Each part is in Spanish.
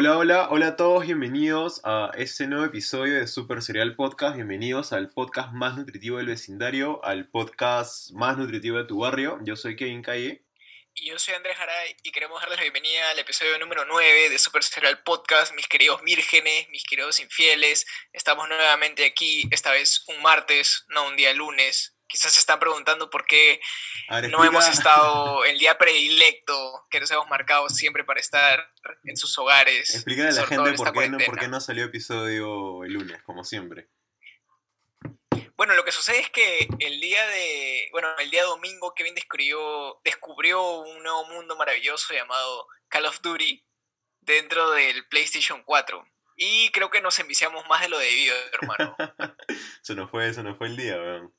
Hola, hola, hola a todos, bienvenidos a este nuevo episodio de Super Serial Podcast, bienvenidos al podcast más nutritivo del vecindario, al podcast más nutritivo de tu barrio. Yo soy Kevin Calle. Y yo soy Andrés Jaray y queremos darles la bienvenida al episodio número 9 de Super Serial Podcast, mis queridos vírgenes, mis queridos infieles. Estamos nuevamente aquí, esta vez un martes, no un día lunes, quizás se están preguntando por qué no hemos estado el día predilecto que nos hemos marcado siempre para estar en sus hogares. Explícale a la gente por qué, no, por qué, no, salió episodio el lunes, como siempre. Bueno, lo que sucede es que el día de, bueno, el día domingo Kevin descubrió, descubrió un nuevo mundo maravilloso llamado Call of Duty dentro del PlayStation 4. Y creo que nos enviciamos más de lo debido, hermano. se nos fue, se nos fue el día, weón.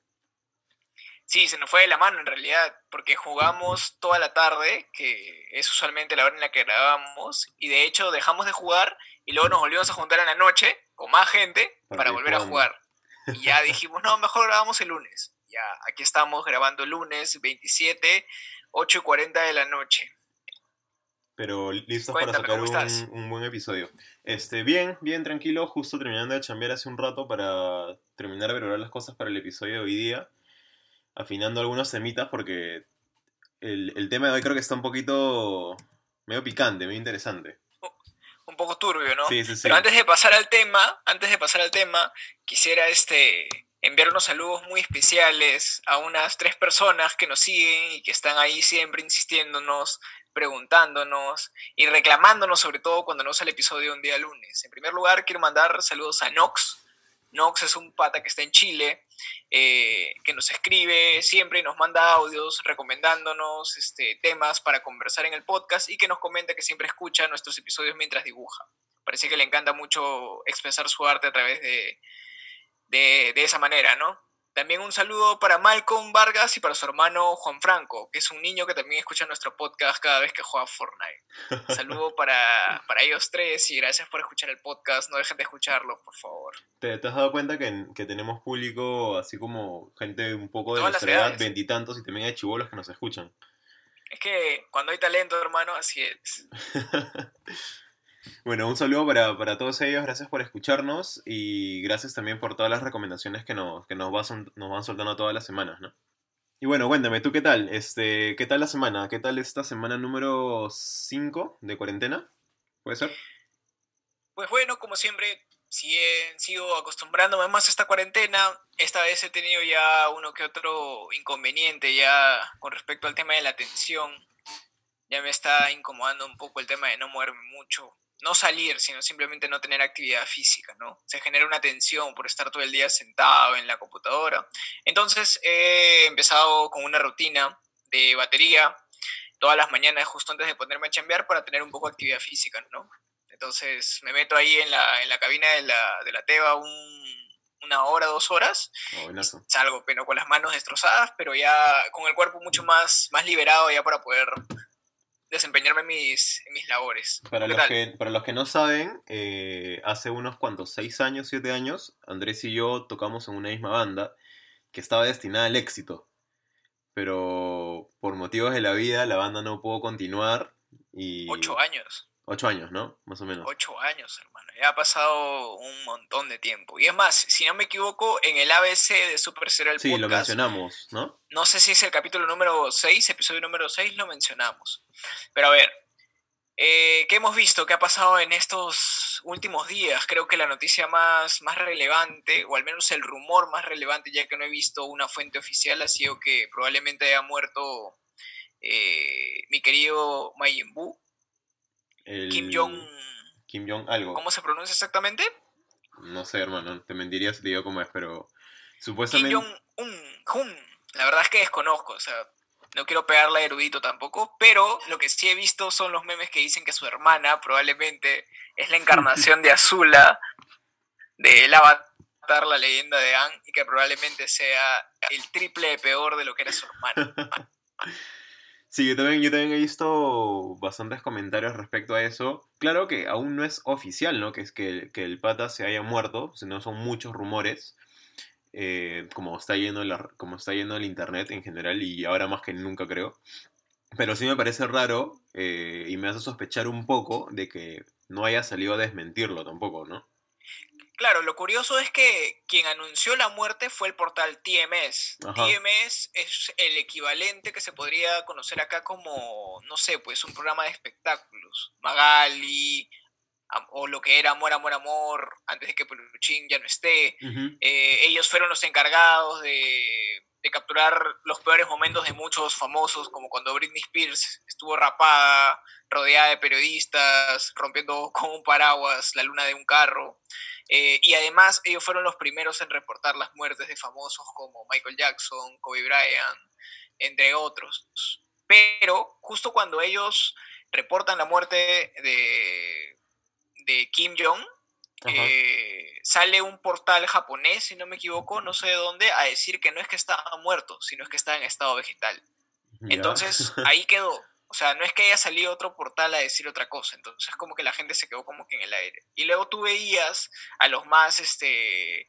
Sí, se nos fue de la mano en realidad, porque jugamos toda la tarde, que es usualmente la hora en la que grabamos, y de hecho dejamos de jugar y luego nos volvimos a juntar en la noche con más gente para volver a jugar. Y ya dijimos, no, mejor grabamos el lunes. Ya, aquí estamos grabando el lunes 27, 8 y 40 de la noche. Pero listos para sacar un, un, buen episodio. Este, bien, bien, tranquilo, justo terminando de chambear hace un rato para terminar de valorar las cosas para el episodio de hoy día afinando algunos semitas porque el, tema de hoy creo que está un poquito medio picante, medio interesante. Un poco turbio, ¿no? Sí, sí, sí. Pero antes de pasar al tema, antes de pasar al tema, quisiera este enviar unos saludos muy especiales a unas tres personas que nos siguen y que están ahí siempre insistiéndonos, preguntándonos y reclamándonos sobre todo cuando no sale el episodio un día lunes. En primer lugar, quiero mandar saludos a Nox, Nox es un pata que está en Chile, eh, que nos escribe siempre y nos manda audios recomendándonos este, temas para conversar en el podcast y que nos comenta que siempre escucha nuestros episodios mientras dibuja. Parece que le encanta mucho expresar su arte a través de, de, de esa manera, ¿no? También un saludo para Malcolm Vargas y para su hermano Juan Franco, que es un niño que también escucha nuestro podcast cada vez que juega Fortnite. Un saludo para, ellos tres y gracias por escuchar el podcast. No dejen de escucharlo, por favor. ¿Te, has dado cuenta que, que, tenemos público así como gente un poco de nuestra edad, veintitantos, y también hay chivolos que nos escuchan? Es que cuando hay talento, hermano, así es. Bueno, un saludo para, todos ellos, gracias por escucharnos y gracias también por todas las recomendaciones que nos, que nos, nos van soltando todas las semanas, ¿no? Y bueno, cuéntame, ¿tú qué tal? Este, ¿Qué tal la semana? ¿Qué tal esta semana número 5 de cuarentena? ¿Puede ser? Pues bueno, como siempre, si sigo acostumbrándome más a esta cuarentena. Esta vez he tenido ya uno que otro inconveniente ya con respecto al tema de la atención. Ya me está incomodando un poco el tema de no moverme mucho no salir, sino simplemente no tener actividad física, ¿no? Se genera una tensión por estar todo el día sentado en la computadora. Entonces he empezado con una rutina de batería todas las mañanas justo antes de ponerme a chambear para tener un poco de actividad física, ¿no? Entonces me meto ahí en la, en la cabina de la, de la TEBA una hora, dos horas. Oh, salgo pero con las manos destrozadas, pero ya con el cuerpo mucho más, más liberado ya para poder desempeñarme en mis, mis labores. Para los, que, para los que no saben, eh, hace unos cuantos, seis años, siete años, Andrés y yo tocamos en una misma banda que estaba destinada al éxito. Pero por motivos de la vida, la banda no pudo continuar y... Ocho años. Ocho años, ¿no? Más o menos. Ocho años, hermano. Ya ha pasado un montón de tiempo. Y es más, si no me equivoco, en el ABC de Super Serial sí, lo mencionamos, ¿no? No sé si es el capítulo número 6, episodio número 6, lo mencionamos. Pero a ver, eh, ¿qué hemos visto? ¿Qué ha pasado en estos últimos días? Creo que la noticia más, más relevante, o al menos el rumor más relevante, ya que no he visto una fuente oficial, ha sido que probablemente haya muerto eh, mi querido Majin Buu Kim Jong. Kim Jong algo. ¿Cómo se pronuncia exactamente? No sé, hermano, te mentiría si te digo cómo es, pero supuestamente. Kim Jong-un. La verdad es que desconozco, o sea, no quiero pegarle erudito tampoco, pero lo que sí he visto son los memes que dicen que su hermana probablemente es la encarnación de Azula de el Avatar, la leyenda de Anne, y que probablemente sea el triple peor de lo que era su hermana. Sí, yo también, yo también he visto bastantes comentarios respecto a eso. Claro que aún no es oficial, ¿no? Que es que, el pata se haya muerto, sino son muchos rumores. Eh, como, está yendo la, como está yendo el internet en general y ahora más que nunca creo. Pero sí me parece raro eh, y me hace sospechar un poco de que no haya salido a desmentirlo tampoco, ¿no? Claro, lo curioso es que quien anunció la muerte fue el portal TMS. TMS es el equivalente que se podría conocer acá como, no sé, pues un programa de espectáculos. Magali, o lo que era Amor, Amor, Amor, antes de que Peluchín ya no esté. Eh, ellos fueron los encargados de, de, capturar los peores momentos de muchos famosos, como cuando Britney Spears estuvo rapada, rodeada de periodistas, rompiendo con un paraguas la luna de un carro. Eh, y además ellos fueron los primeros en reportar las muertes de famosos como Michael Jackson, Kobe Bryant, entre otros. Pero justo cuando ellos reportan la muerte de, de Kim Jong, eh, sale un portal japonés, si no me equivoco, no sé de dónde, a decir que no es que estaba muerto, sino es que está en estado vegetal. Entonces ahí quedó. O sea, no es que haya salido otro portal a decir otra cosa, entonces como que la gente se quedó como que en el aire. Y luego tú veías a los más este,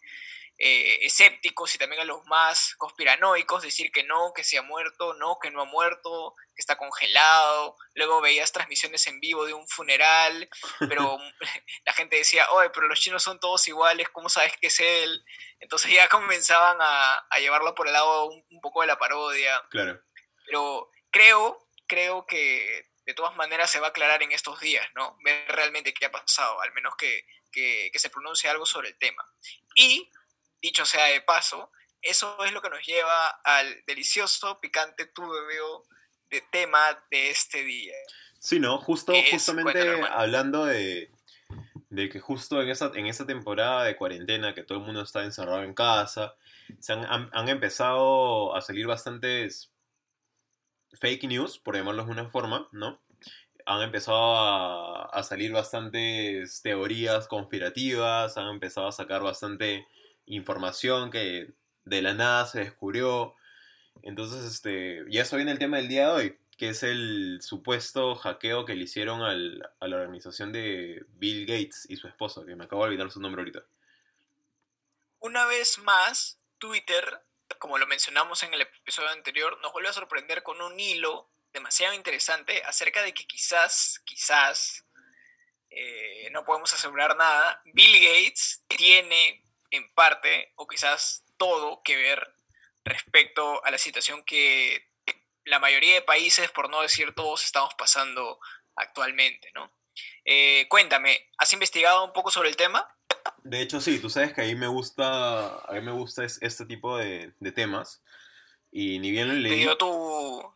eh, escépticos y también a los más conspiranoicos decir que no, que se ha muerto, no, que no ha muerto, que está congelado. Luego veías transmisiones en vivo de un funeral, pero la gente decía, oye, pero los chinos son todos iguales, ¿cómo sabes que es él? Entonces ya comenzaban a, llevarlo por el lado un, un poco de la parodia. Claro. Pero creo creo que de todas maneras se va a aclarar en estos días, ¿no? Ver realmente qué ha pasado, al menos que, se pronuncie algo sobre el tema. Y, dicho sea de paso, eso es lo que nos lleva al delicioso, picante tubeo de tema de este día. Sí, ¿no? Justo, justamente hablando de, que justo en esa, en esa temporada de cuarentena que todo el mundo está encerrado en casa, se han, han empezado a salir bastantes fake news, por llamarlo de una forma, ¿no? Han empezado a, salir bastantes teorías conspirativas, han empezado a sacar bastante información que de la nada se descubrió. Entonces, este, y eso viene el tema del día de hoy, que es el supuesto hackeo que le hicieron al, a la organización de Bill Gates y su esposa, que me acabo de olvidar su nombre ahorita. Una vez más, Twitter como lo mencionamos en el episodio anterior, nos vuelve a sorprender con un hilo demasiado interesante acerca de que quizás, quizás, eh, no podemos asegurar nada, Bill Gates tiene en parte o quizás todo que ver respecto a la situación que la mayoría de países, por no decir todos, estamos pasando actualmente, ¿no? Eh, cuéntame, ¿has investigado un poco sobre el tema? De hecho, sí, tú sabes que a mí me gusta, a mí me gusta este tipo de, temas. Y ni bien lo leí... Te dio tu,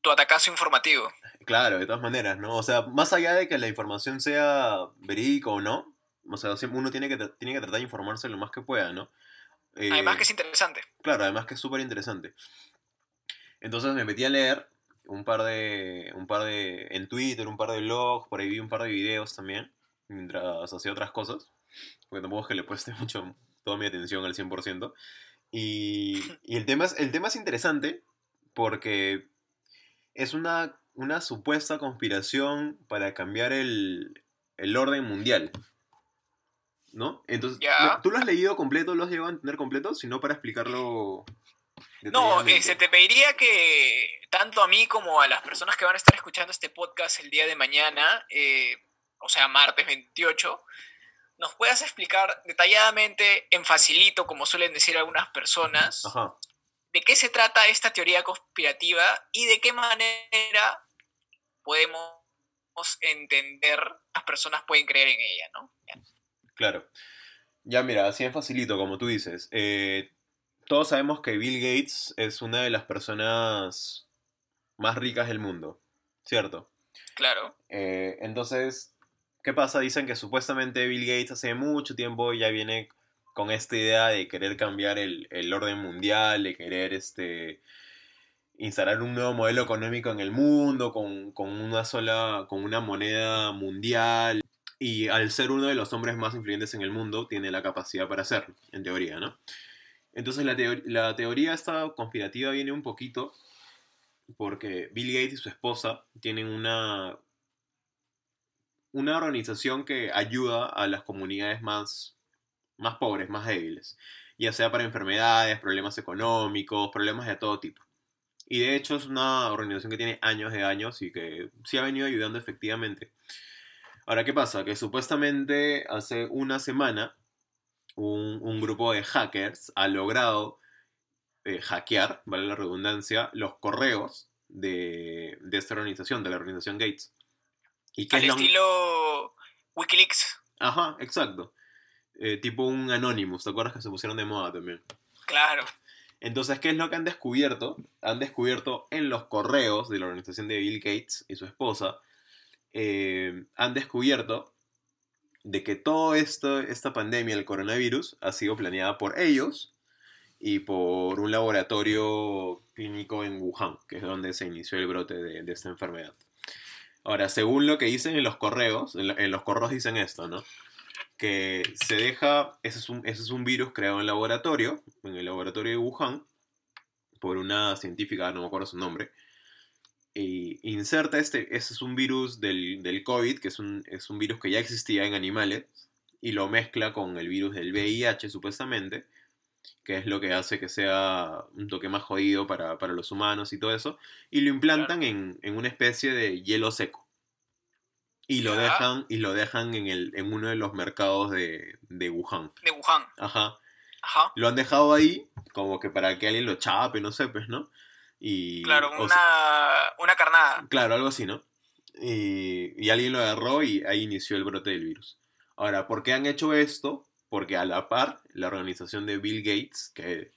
tu atacazo informativo. Claro, de todas maneras, ¿no? O sea, más allá de que la información sea verídica o no, o sea, uno tiene que, tiene que tratar de informarse lo más que pueda, ¿no? además que es interesante. Claro, además que es súper interesante. Entonces me metí a leer un par de, un par de, en Twitter, un par de blogs, por ahí vi un par de videos también, mientras hacía otras cosas porque tampoco es que le pueste mucho, toda mi atención al 100%. Y, y el, tema es, el tema es interesante porque es una, una supuesta conspiración para cambiar el, el orden mundial. ¿No? Entonces, ¿tú lo has leído completo? ¿Lo has llegado a entender completo? Si no, para explicarlo. No, eh, se te pediría que tanto a mí como a las personas que van a estar escuchando este podcast el día de mañana, eh, o sea, martes 28, nos puedas explicar detalladamente, en facilito, como suelen decir algunas personas, de qué se trata esta teoría conspirativa y de qué manera podemos entender, las personas pueden creer en ella, ¿no? Claro. Ya mira, así en facilito, como tú dices. Eh, todos sabemos que Bill Gates es una de las personas más ricas del mundo, ¿cierto? Claro. Eh, entonces, ¿Qué pasa? Dicen que supuestamente Bill Gates hace mucho tiempo ya viene con esta idea de querer cambiar el, orden mundial, de querer este, instalar un nuevo modelo económico en el mundo, con, una sola, con una moneda mundial. Y al ser uno de los hombres más influyentes en el mundo, tiene la capacidad para hacerlo, en teoría, ¿no? Entonces la, la teoría esta conspirativa viene un poquito porque Bill Gates y su esposa tienen una una organización que ayuda a las comunidades más, más pobres, más débiles, ya sea para enfermedades, problemas económicos, problemas de todo tipo. Y de hecho es una organización que tiene años de años y que sí ha venido ayudando efectivamente. Ahora, ¿qué pasa? Que supuestamente hace una semana un, grupo de hackers ha logrado eh, hackear, vale la redundancia, los correos de, esta organización, de la organización Gates. ¿Y Al estilo Wikileaks. Ajá, exacto. Eh, tipo un Anonymous, ¿te acuerdas que se pusieron de moda también? Claro. Entonces, ¿qué es lo que han descubierto? Han descubierto en los correos de la organización de Bill Gates y su esposa, eh, han descubierto de que toda esta pandemia, el coronavirus, ha sido planeada por ellos y por un laboratorio clínico en Wuhan, que es donde se inició el brote de, esta enfermedad. Ahora, según lo que dicen en los correos, en, los correos dicen esto, ¿no? Que se deja, ese es, un, ese es un virus creado en laboratorio, en el laboratorio de Wuhan, por una científica, no me acuerdo su nombre, y inserta este, ese es un virus del, del COVID, que es un, es un, virus que ya existía en animales, y lo mezcla con el virus del VIH supuestamente, que es lo que hace que sea un toque más jodido para, los humanos y todo eso, y lo implantan en, una especie de hielo seco. Y lo dejan, y lo dejan en, el, en uno de los mercados de, de Wuhan. De Wuhan. Ajá. Ajá. Lo han dejado ahí, como que para que alguien lo chape, no sé, pues, ¿no? Claro, una, carnada. Claro, algo así, ¿no? Y, alguien lo agarró y ahí inició el brote del virus. Ahora, ¿por qué han hecho esto? Porque a la par, la organización de Bill Gates, que,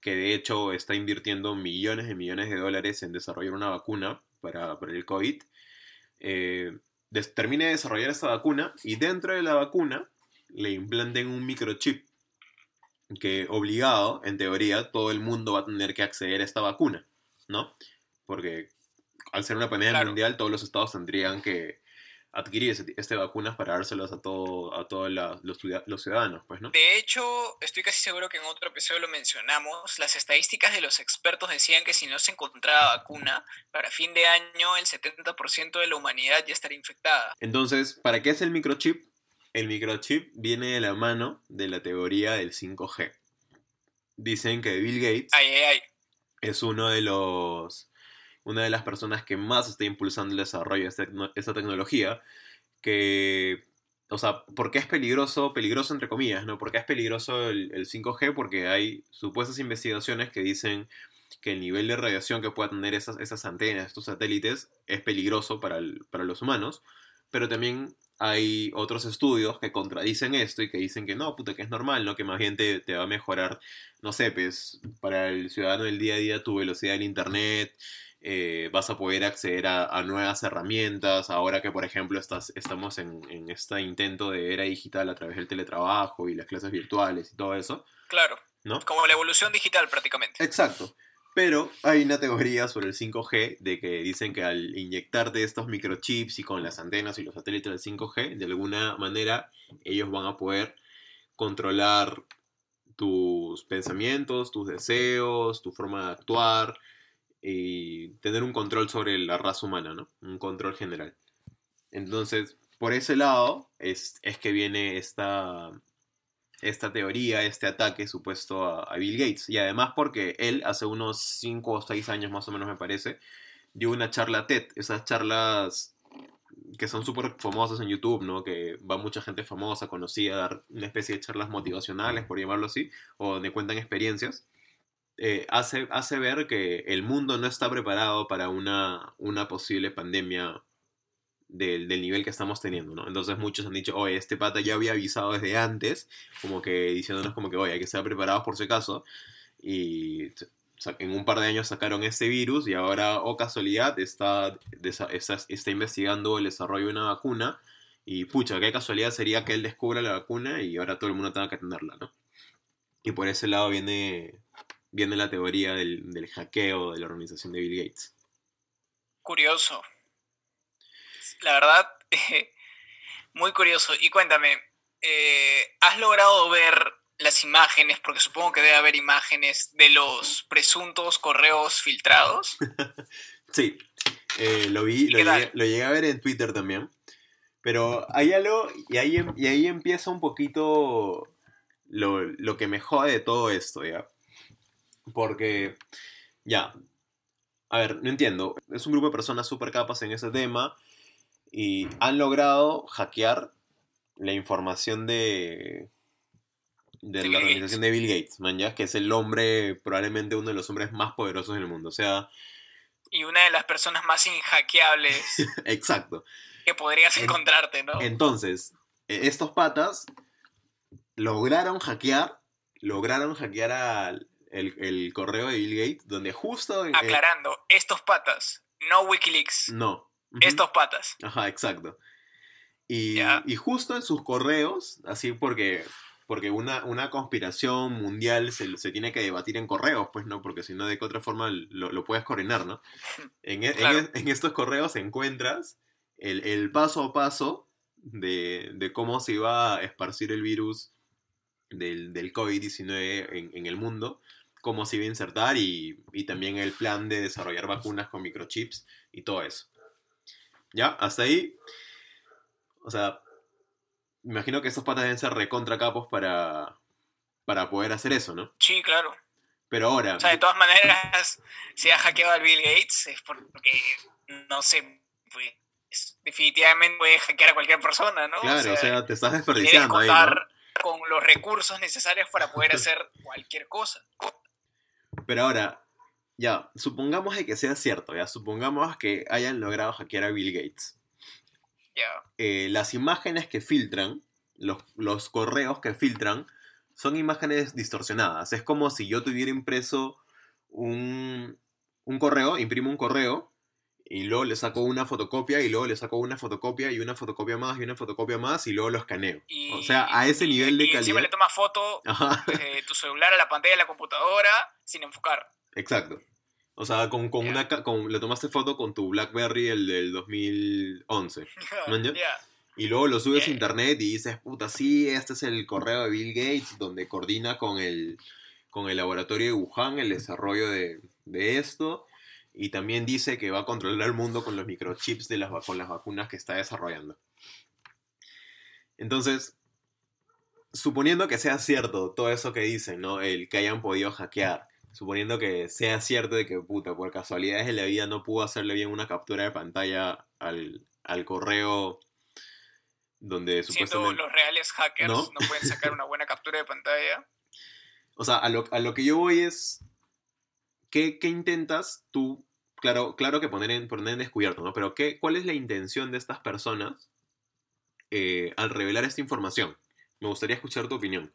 que de hecho está invirtiendo millones y millones de dólares en desarrollar una vacuna para, el COVID, eh, termine de desarrollar esta vacuna y dentro de la vacuna le implanten un microchip que obligado, en teoría, todo el mundo va a tener que acceder a esta vacuna. ¿No? Porque al ser una pandemia mundial, todos los estados tendrían que adquirir este, este vacunas para dárselas a, todo, a todos los, los, ciudadanos, pues, ¿no? De hecho, estoy casi seguro que en otro episodio lo mencionamos, las estadísticas de los expertos decían que si no se encontraba vacuna, para fin de año el 70% de la humanidad ya estaría infectada. Entonces, ¿para qué es el microchip? El microchip viene de la mano de la teoría del 5G. Dicen que Bill Gates ay, ay, ay es uno de los una de las personas que más está impulsando el desarrollo de este esta tecnología, que, o sea, ¿por qué es peligroso? Peligroso entre comillas, ¿no? ¿Por qué es peligroso el, 5G? Porque hay supuestas investigaciones que dicen que el nivel de radiación que pueda tener esas, esas antenas, estos satélites, es peligroso para, para los humanos, pero también hay otros estudios que contradicen esto y que dicen que no, puta, que es normal, ¿no? Que más bien te, va a mejorar, no sé, pues para el ciudadano del día a día tu velocidad en internet, eh, vas a poder acceder a, nuevas herramientas, ahora que por ejemplo estás, estamos en, en, este intento de era digital a través del teletrabajo y las clases virtuales y todo eso. Claro. ¿no? Como la evolución digital prácticamente. Exacto. Pero hay una teoría sobre el 5G de que dicen que al inyectarte estos microchips y con las antenas y los satélites del 5G, de alguna manera ellos van a poder controlar tus pensamientos, tus deseos, tu forma de actuar y tener un control sobre la raza humana, ¿no? Un control general. Entonces, por ese lado es, es que viene esta, esta teoría, este ataque supuesto a, Bill Gates. Y además porque él hace unos 5 o 6 años más o menos me parece, dio una charla TED, esas charlas que son súper famosas en YouTube, ¿no? Que va mucha gente famosa, conocida, a dar una especie de charlas motivacionales, por llamarlo así, o donde cuentan experiencias. Eh, hace, hace ver que el mundo no está preparado para una, una posible pandemia del, nivel que estamos teniendo, ¿no? Entonces muchos han dicho, oye, este pata ya había avisado desde antes, como que diciéndonos como que, oye, hay que estar preparados por si acaso, y en un par de años sacaron este virus y ahora, o casualidad, está, está, está investigando el desarrollo de una vacuna, y pucha, qué casualidad sería que él descubra la vacuna y ahora todo el mundo tenga que tenerla, ¿no? Y por ese lado viene, viene la teoría del, del hackeo de la organización de Bill Gates. Curioso la verdad, muy curioso. Y cuéntame, eh, ¿has logrado ver las imágenes? Porque supongo que debe haber imágenes de los presuntos correos filtrados. sí, eh, lo vi, lo llegué, a ver en Twitter también. Pero hay algo, y ahí, em, y ahí empieza un poquito lo, lo que me jode de todo esto, ¿ya? Porque, ya, a ver, no entiendo. Es un grupo de personas súper capas en ese tema y han logrado hackear la información de, de, la organización de Bill Gates, man, ¿ya? que es el hombre, probablemente uno de los hombres más poderosos del mundo. O sea... Y una de las personas más inhackeables. Exacto. Que podrías encontrarte, ¿no? Entonces, e, estos patas lograron hackear, lograron hackear al el, correo de Bill Gates, donde justo... Aclarando, estos patas, no Wikileaks. No. Estos patas. Ajá, exacto. Y, y, justo en sus correos, así porque, porque una, una conspiración mundial se, se, tiene que debatir en correos, pues no, porque si no, de qué otra forma lo, lo puedes coordinar, ¿no? En, e, en, en, estos correos encuentras el, el paso a paso de, de, cómo se iba a esparcir el virus del, del COVID-19 en, en, el mundo, cómo se iba a insertar y, y también el plan de desarrollar vacunas con microchips y todo eso. ¿Ya? Hasta ahí. O sea, me imagino que estos patas deben ser recontra capos para, para poder hacer eso, ¿no? Sí, claro. Pero ahora. O sea, de todas maneras, si ha hackeado al Bill Gates es porque, no sé, pues, definitivamente puede hackear a cualquier persona, ¿no? Claro, o sea, te estás desperdiciando ahí. con los recursos necesarios para poder hacer cualquier cosa. Pero ahora, ya, supongamos que sea cierto, ya, supongamos que hayan logrado hackear a Bill Gates. Ya. Eh, las imágenes que filtran, los, los, correos que filtran, son imágenes distorsionadas. Es como si yo tuviera impreso un, un correo, imprimo un correo, y luego le saco una fotocopia, y luego le saco una fotocopia, y una fotocopia más, y una fotocopia más, y luego lo escaneo. o sea, a ese nivel de calidad. Y encima le tomas foto de tu celular a la pantalla de la computadora sin enfocar. Exacto. O sea, con, con una, con, le tomaste foto con tu BlackBerry el del 2011. ¿no? Y luego lo subes a internet y dices, puta, sí, este es el correo de Bill Gates, donde coordina con el, con el laboratorio de Wuhan el desarrollo de, de esto. Y también dice que va a controlar el mundo con los microchips de las, con las vacunas que está desarrollando. Entonces, suponiendo que sea cierto todo eso que dicen, ¿no? El que hayan podido hackear suponiendo que sea cierto de que, puta, por casualidades de la vida no pudo hacerle bien una captura de pantalla al, correo donde supuestamente... los reales hackers ¿No? pueden sacar una buena captura de pantalla. O sea, a lo, que yo voy es... ¿Qué, intentas tú? Claro, claro que poner en, poner en descubierto, ¿no? Pero ¿qué, ¿cuál es la intención de estas personas eh, al revelar esta información? Me gustaría escuchar tu opinión.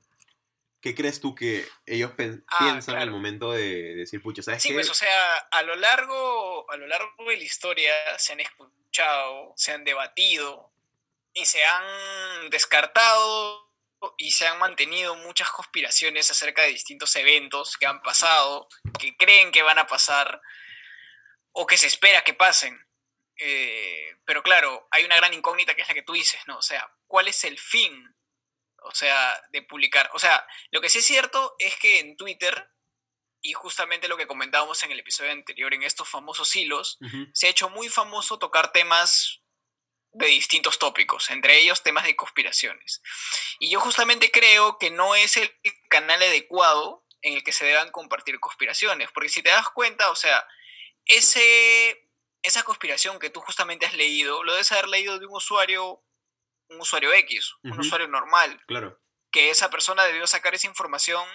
¿Qué crees tú que ellos ah, piensan al momento de, decir, pucha, ¿sabes sí, pues, o sea, a lo, largo, a lo largo de la historia se han escuchado, se han debatido y se han descartado y se han mantenido muchas conspiraciones acerca de distintos eventos que han pasado, que creen que van a pasar o que se espera que pasen. Eh, pero claro, hay una gran incógnita que es la que tú dices, ¿no? O sea, ¿cuál es el fin o sea, de publicar. O sea, lo que sí es cierto es que en Twitter, y justamente lo que comentábamos en el episodio anterior, en estos famosos hilos, se ha hecho muy famoso tocar temas de distintos tópicos, entre ellos temas de conspiraciones. Y yo justamente creo que no es el canal adecuado en el que se deban compartir conspiraciones, porque si te das cuenta, o sea, ese, esa conspiración que tú justamente has leído, lo debes haber leído de un usuario un usuario X, un usuario normal. Claro. Que esa persona debió sacar esa información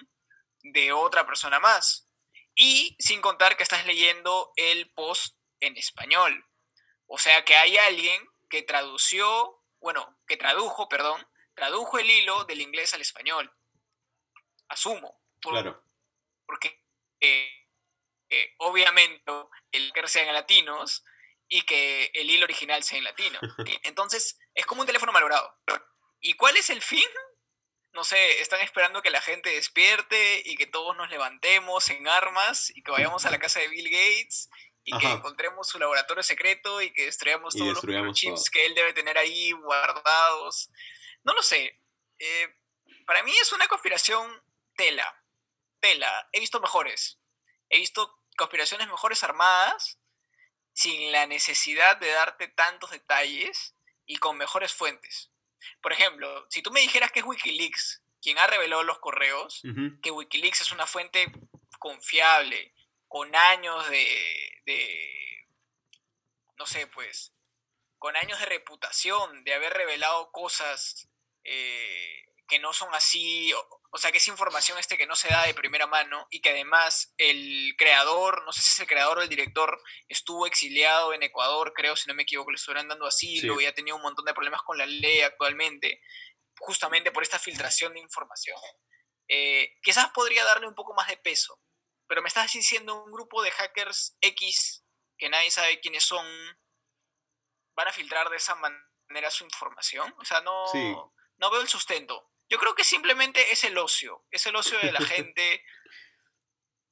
de otra persona más. Y sin contar que estás leyendo el post en español. O sea que hay alguien que tradució, bueno, que tradujo, perdón, tradujo el hilo del inglés al español. Asumo. claro. Porque eh, eh, obviamente el que sean latinos y que el hilo original sea en latino. Entonces, es como un teléfono malogrado. ¿Y cuál es el fin? No sé, están esperando que la gente despierte y que todos nos levantemos en armas y que vayamos a la casa de Bill Gates y que encontremos su laboratorio secreto y que destruyamos todos los chips que él debe tener ahí guardados. No lo sé. Eh, para mí es una conspiración tela. Tela. He visto mejores. He visto conspiraciones mejores armadas sin la necesidad de darte tantos detalles y con mejores fuentes. Por ejemplo, si tú me dijeras que es Wikileaks quien ha revelado los correos, que Wikileaks es una fuente confiable, con años de, no sé, pues, con años de reputación, de haber revelado cosas eh, que no son así, o, sea, que es información este que no se da de primera mano y que además el creador, no sé si es el creador o el director, estuvo exiliado en Ecuador, creo, si no me equivoco, le estuvieran dando asilo y ha tenido un montón de problemas con la ley actualmente, justamente por esta filtración de información. Eh, quizás podría darle un poco más de peso, pero me estás diciendo un grupo de hackers X que nadie sabe quiénes son, van a filtrar de esa manera su información. O sea, no, no veo el sustento. Yo creo que simplemente es el ocio, es el ocio de la gente,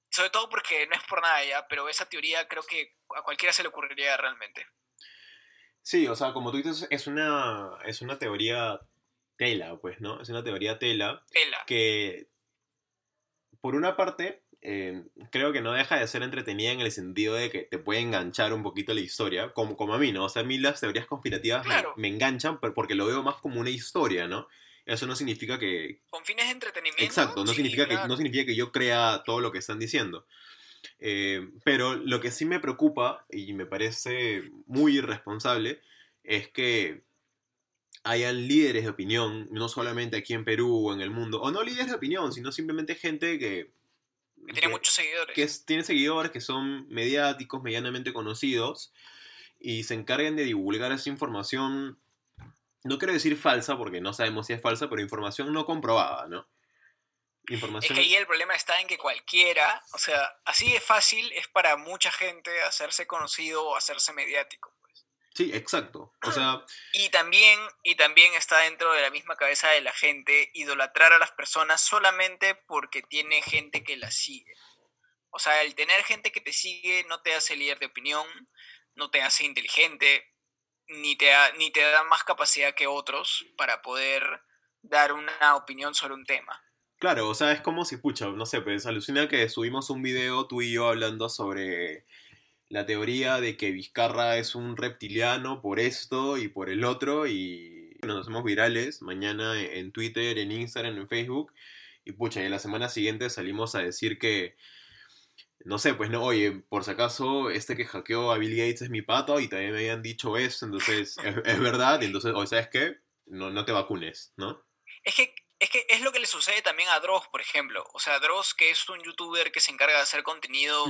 sobre todo porque no es por nada ya, pero esa teoría creo que a cualquiera se le ocurriría realmente. Sí, o sea, como tú dices, es una, es una teoría tela, pues, ¿no? Es una teoría tela. Tela. Que, por una parte, eh, creo que no deja de ser entretenida en el sentido de que te puede enganchar un poquito la historia, como, como a mí, ¿no? O sea, a mí las teorías conspirativas me, me, enganchan porque lo veo más como una historia, ¿no? Eso no significa que... Con fines de entretenimiento. Exacto, no, significa, que, no significa que yo crea todo lo que están diciendo. Eh, pero lo que sí me preocupa y me parece muy irresponsable es que hayan líderes de opinión, no solamente aquí en Perú o en el mundo, o no líderes de opinión, sino simplemente gente que... Que tiene muchos seguidores. Que tiene seguidores que son mediáticos, medianamente conocidos, y se encarguen de divulgar esa información no quiero decir falsa porque no sabemos si es falsa, pero información no comprobada, ¿no? Información... Es que ahí el problema está en que cualquiera, o sea, así de fácil es para mucha gente hacerse conocido o hacerse mediático. Pues. Sí, exacto. O sea... Y también, y también está dentro de la misma cabeza de la gente idolatrar a las personas solamente porque tiene gente que las sigue. O sea, el tener gente que te sigue no te hace líder de opinión, no te hace inteligente, ni te, da, ni te da más capacidad que otros para poder dar una opinión sobre un tema. Claro, o sea, es como si, pucha, no sé, pues alucina que subimos un video tú y yo hablando sobre la teoría de que Vizcarra es un reptiliano por esto y por el otro y nos hacemos virales mañana en Twitter, en Instagram, en Facebook y pucha, y la semana siguiente salimos a decir que no sé, pues no, oye, por si acaso, este que hackeó a Bill Gates es mi pato y también me habían dicho eso, entonces es, verdad, y entonces, o ¿sabes qué? No, no te vacunes, ¿no? Es que, es que es lo que le sucede también a Dross, por ejemplo. O sea, Dross, que es un youtuber que se encarga de hacer contenido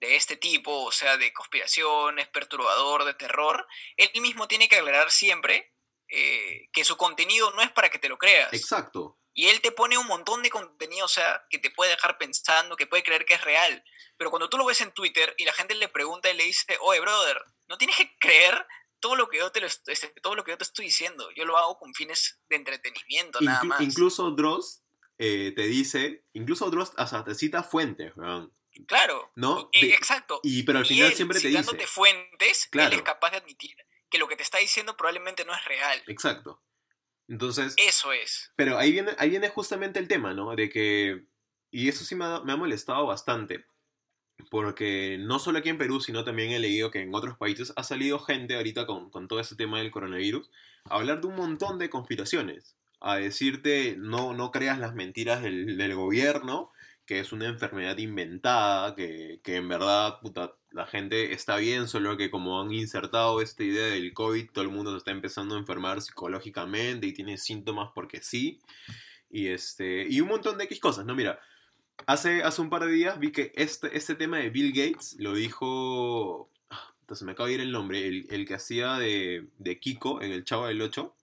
de este tipo, o sea, de conspiraciones, perturbador, de terror, él mismo tiene que aclarar siempre eh, que su contenido no es para que te lo creas. Exacto. Y él te pone un montón de contenido, o sea, que te puede dejar pensando, que puede creer que es real. Pero cuando tú lo ves en Twitter y la gente le pregunta y le dice, oye, brother, no tienes que creer todo lo que yo te, este, todo lo que yo te estoy diciendo. Yo lo hago con fines de entretenimiento, nada más. Incluso Dross eh, te dice, incluso Dross hasta te cita fuentes, Claro. ¿No? exacto. Y pero al final siempre te dice. fuentes, él es capaz de admitir que lo que te está diciendo probablemente no es real. Exacto. Entonces... Eso es. Pero ahí viene, ahí viene justamente el tema, ¿no? De que... Y eso sí me ha, molestado bastante. Porque no solo aquí en Perú, sino también he leído que en otros países ha salido gente ahorita con, todo este tema del coronavirus a hablar de un montón de conspiraciones. A decirte, no, no creas las mentiras del, del gobierno, que es una enfermedad inventada, que, que en verdad, puta, la gente está bien, solo que como han insertado esta idea del COVID, todo el mundo se está empezando a enfermar psicológicamente y tiene síntomas porque sí. Y, este, y un montón de X cosas, ¿no? Mira, hace, hace un par de días vi que este, este tema de Bill Gates lo dijo... Entonces ah, me acaba de ir el nombre, el, el que hacía de, de, Kiko en El Chavo del 8.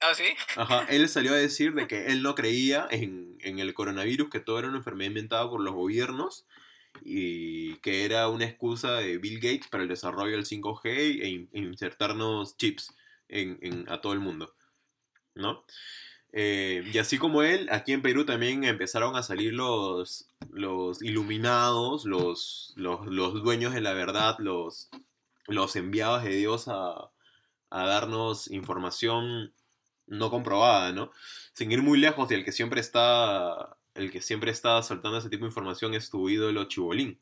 ¿Ah, sí? Ajá, él salió a decir de que él no creía en, en el coronavirus, que todo era una enfermedad inventada por los gobiernos y que era una excusa de Bill Gates para el desarrollo del 5G e insertarnos chips en, a todo el mundo, ¿no? Eh, y así como él, aquí en Perú también empezaron a salir los, los iluminados, los, los, los dueños de la verdad, los, los enviados de Dios a, a darnos información no comprobada, ¿no? Sin ir muy lejos, y el que siempre está el que siempre está soltando ese tipo de información es tu ídolo Chibolín.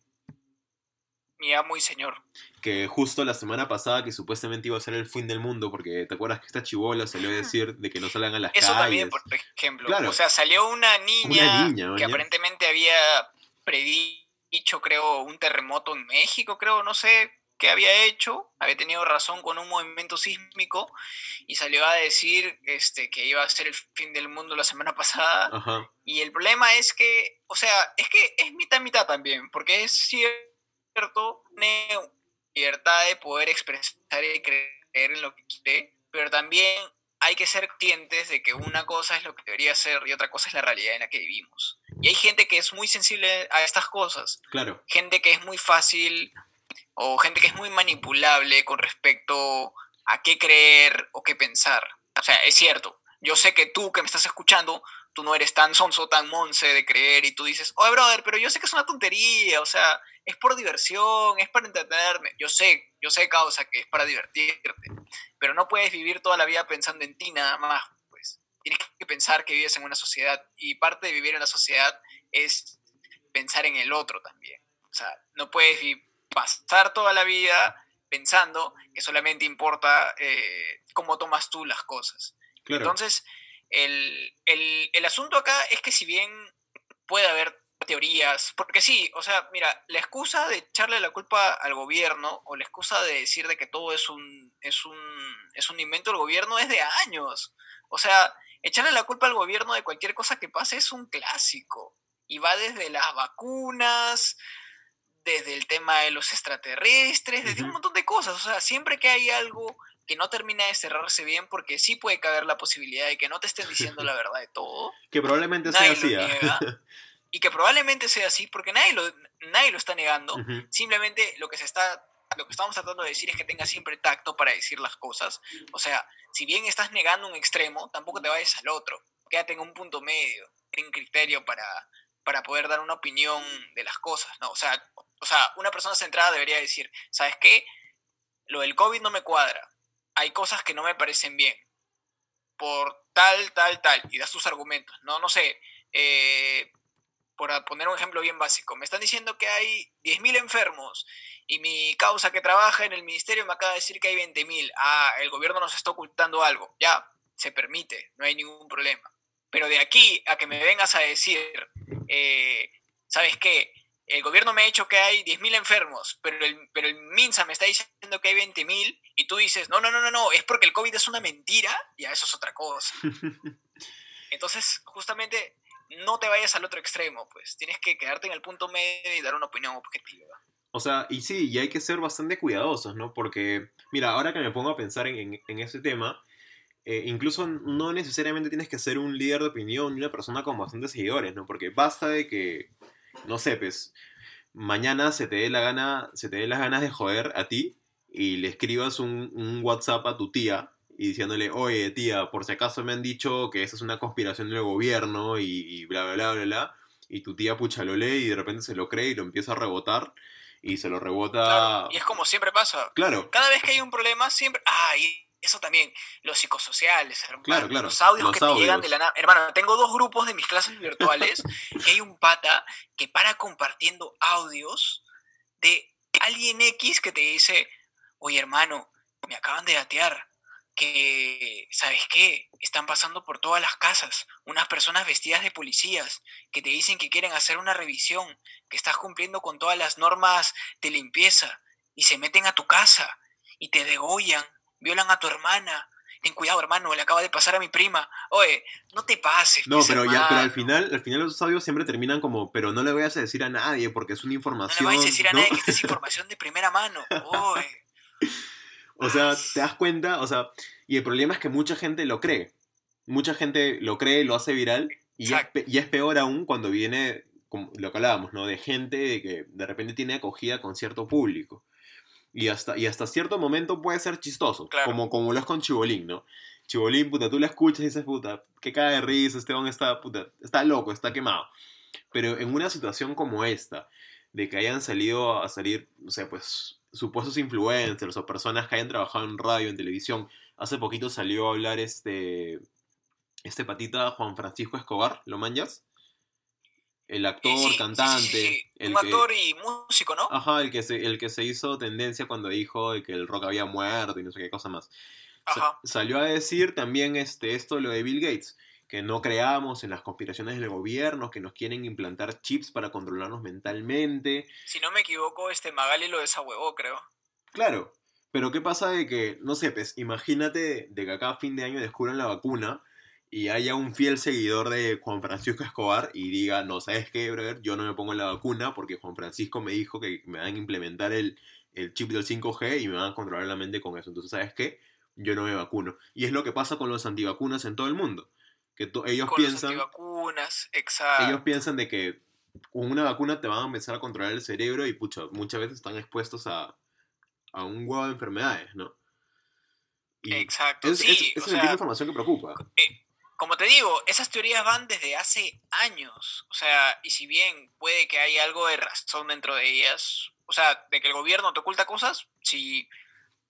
Mi amo y señor. Que justo la semana pasada que supuestamente iba a ser el fin del mundo, porque te acuerdas que esta chivola salió a decir de que no salgan a las calles. Eso también, por ejemplo. O sea, salió una niña, que aparentemente había predicho, creo, un terremoto en México, creo, no sé, que había hecho, había tenido razón con un movimiento sísmico y salió a decir este, que iba a ser el fin del mundo la semana pasada. Y el problema es que, o sea, es que es mitad mitad también, porque es cierto, tiene libertad de poder expresar y creer en lo que quiere, pero también hay que ser conscientes de que una cosa es lo que debería ser y otra cosa es la realidad en la que vivimos. Y hay gente que es muy sensible a estas cosas. Claro. Gente que es muy fácil o gente que es muy manipulable con respecto a qué creer o qué pensar. O sea, es cierto. Yo sé que tú que me estás escuchando, tú no eres tan sonso, tan monce de creer y tú dices, oye, brother, pero yo sé que es una tontería, o sea, es por diversión, es para entretenerme. Yo sé, yo sé, causa, que es para divertirte, pero no puedes vivir toda la vida pensando en ti nada más, pues. Tienes que pensar que vives en una sociedad y parte de vivir en la sociedad es pensar en el otro también. O sea, no puedes pasar toda la vida pensando que solamente importa eh, cómo tomas tú las cosas. Entonces, el, el, asunto acá es que si bien puede haber teorías, porque sí, o sea, mira, la excusa de echarle la culpa al gobierno o la excusa de decir de que todo es un, es un, es un invento del gobierno es de años. O sea, echarle la culpa al gobierno de cualquier cosa que pase es un clásico. Y va desde las vacunas, desde el tema de los extraterrestres, desde un montón de cosas. O sea, siempre que hay algo que no termina de cerrarse bien, porque sí puede caber la posibilidad de que no te estén diciendo la verdad de todo. Que probablemente sea así. ¿ah? y que probablemente sea así, porque nadie lo, nadie lo está negando. Simplemente lo que se está lo que estamos tratando de decir es que tengas siempre tacto para decir las cosas. O sea, si bien estás negando un extremo, tampoco te vayas al otro. Quédate en un punto medio, en criterio para, para poder dar una opinión de las cosas, ¿no? O sea, o sea, una persona centrada debería decir, ¿sabes qué? Lo del COVID no me cuadra hay cosas que no me parecen bien. Por tal, tal, tal. Y das tus argumentos. No, no sé. Eh, por poner un ejemplo bien básico. Me están diciendo que hay 10.000 enfermos y mi causa que trabaja en el ministerio me acaba de decir que hay 20.000. Ah, el gobierno nos está ocultando algo. Ya, se permite, no hay ningún problema. Pero de aquí a que me vengas a decir, eh, ¿sabes qué? El gobierno me ha dicho que hay 10.000 enfermos, pero el, pero el MINSA me está diciendo que hay 20.000 y tú dices, no, no, no, no, no, es porque el COVID es una mentira, ya eso es otra cosa. Entonces, justamente, no te vayas al otro extremo, pues tienes que quedarte en el punto medio y dar una opinión objetiva. O sea, y sí, y hay que ser bastante cuidadosos, ¿no? Porque, mira, ahora que me pongo a pensar en, en, ese tema, eh, incluso no necesariamente tienes que ser un líder de opinión ni una persona con bastantes seguidores, ¿no? Porque basta de que no sé, pues, mañana se te dé la gana, se te dé las ganas de joder a ti y le escribas un, WhatsApp a tu tía y diciéndole, oye tía, por si acaso me han dicho que esa es una conspiración del gobierno y, bla, bla, bla, bla, bla, y tu tía pucha lo lee y de repente se lo cree y lo empieza a rebotar y se lo rebota... y es como siempre pasa. Claro. Cada vez que hay un problema, siempre... Ah, eso también, los psicosociales, hermano, claro, claro. los audios que te llegan de la nada. Hermano, tengo dos grupos de mis clases virtuales que hay un pata que para compartiendo audios de alguien X que te dice, oye hermano, me acaban de datear, que, ¿sabes qué? Están pasando por todas las casas unas personas vestidas de policías que te dicen que quieren hacer una revisión, que estás cumpliendo con todas las normas de limpieza y se meten a tu casa y te degollan violan a tu hermana. Ten cuidado, hermano, le acaba de pasar a mi prima. Oye, no te pases. No, pero ya, pero al final, al final los audios siempre terminan como, pero no le voy a decir a nadie porque es una información. No le voy a decir a nadie que esta es información de primera mano. Oye. o sea, te das cuenta, o sea, y el problema es que mucha gente lo cree. Mucha gente lo cree, lo hace viral, y es, y es peor aún cuando viene, como lo que hablábamos, ¿no? De gente que de repente tiene acogida con cierto público. Y hasta, y hasta cierto momento puede ser chistoso, como, como lo es con Chibolín, ¿no? Chibolín, puta, tú la escuchas y dices, puta, que cae de risa, Esteban está, puta, está loco, está quemado. Pero en una situación como esta, de que hayan salido a salir, no sé, pues, supuestos influencers o personas que hayan trabajado en radio, en televisión, hace poquito salió a hablar este, este patita Juan Francisco Escobar, ¿lo manjas? El actor, cantante. el Un actor y músico, ¿no? Ajá, el que, se, el que se hizo tendencia cuando dijo que el rock había muerto y no sé qué cosa más. Ajá. salió a decir también este, esto lo de Bill Gates, que no creamos en las conspiraciones del gobierno, que nos quieren implantar chips para controlarnos mentalmente. Si no me equivoco, este Magali lo desahuevó, creo. Claro, pero ¿qué pasa de que, no sé, pues imagínate de que acá a fin de año descubran la vacuna y haya un fiel seguidor de Juan Francisco Escobar y diga, no, ¿sabes qué, brother? Yo no me pongo la vacuna porque Juan Francisco me dijo que me van a implementar el, el chip del 5G y me van a controlar la mente con eso. Entonces, ¿sabes qué? Yo no me vacuno. Y es lo que pasa con los antivacunas en todo el mundo. Que ellos piensan... Los antivacunas, exacto. Ellos piensan de que con una vacuna te van a empezar a controlar el cerebro y pucha, muchas veces están expuestos a, a un huevo de enfermedades, ¿no? exacto. Es, sí, es, es información que preocupa. Eh, como te digo, esas teorías van desde hace años. O sea, y si bien puede que haya algo de razón dentro de ellas, o sea, de que el gobierno te oculta cosas, si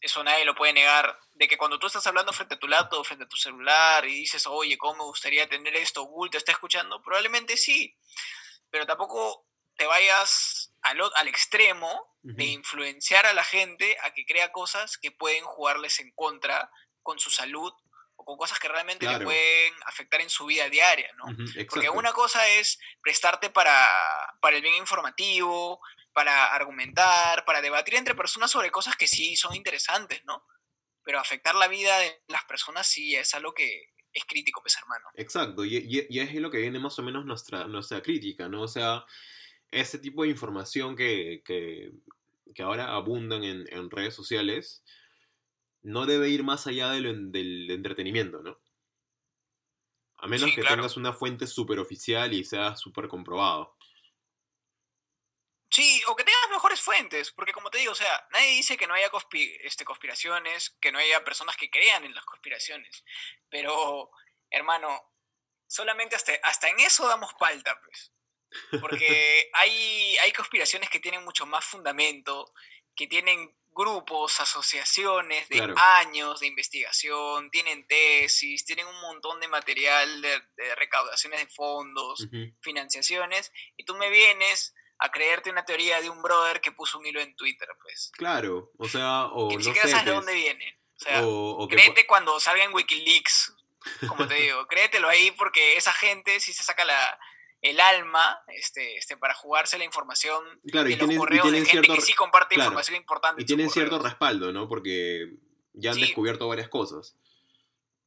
eso nadie lo puede negar, de que cuando tú estás hablando frente a tu laptop, frente a tu celular y dices, oye, ¿cómo me gustaría tener esto? Te está escuchando, probablemente sí, pero tampoco te vayas al, al extremo de influenciar a la gente a que crea cosas que pueden jugarles en contra con su salud o con cosas que realmente le pueden afectar en su vida diaria, ¿no? Porque una cosa es prestarte para, para el bien informativo, para argumentar, para debatir entre personas sobre cosas que sí son interesantes, ¿no? Pero afectar la vida de las personas sí es algo que es crítico, pues hermano. Exacto, y, y, es lo que viene más o menos nuestra, nuestra crítica, ¿no? O sea, ese tipo de información que, que, que ahora abundan en, en, redes sociales no debe ir más allá de del entretenimiento, ¿no? A menos que tengas una fuente súper oficial y sea súper comprobado. Sí, o que tengas mejores fuentes, porque como te digo, o sea, nadie dice que no haya este, conspiraciones, que no haya personas que crean en las conspiraciones, pero, hermano, solamente hasta, hasta en eso damos palta, pues. Porque hay, hay conspiraciones que tienen mucho más fundamento, que tienen grupos, asociaciones de años de investigación, tienen tesis, tienen un montón de material de, recaudaciones de fondos, financiaciones, y tú me vienes a creerte una teoría de un brother que puso un hilo en Twitter, pues. Claro, o sea, o que ni siquiera sabes de dónde viene. O sea, créete cuando salga en Wikileaks, como te digo, créetelo ahí porque esa gente sí se saca la, el alma este, este, para jugarse la información claro, y los correos de gente que sí comparte información importante. Y tienen cierto respaldo, ¿no? Porque ya han descubierto varias cosas.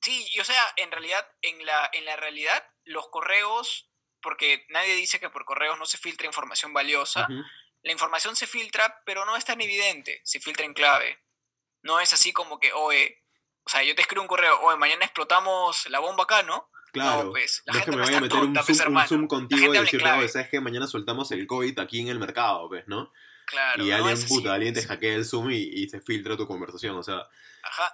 Sí, y o sea, en realidad, en la, en la realidad, los correos porque nadie dice que por correos no se filtra información valiosa. La información se filtra, pero no es tan evidente, se filtra en clave. No es así como que, oye, o sea, yo te escribo un correo, oye, mañana explotamos la bomba acá, ¿no? Claro, no, pues, la gente me vaya a meter un, pues, zoom, un, zoom, contigo y decir, no, sabes que mañana soltamos el COVID aquí en el mercado, pues, ¿no? Claro, y alguien, puta, alguien te hackea el Zoom y, se filtra tu conversación. O sea,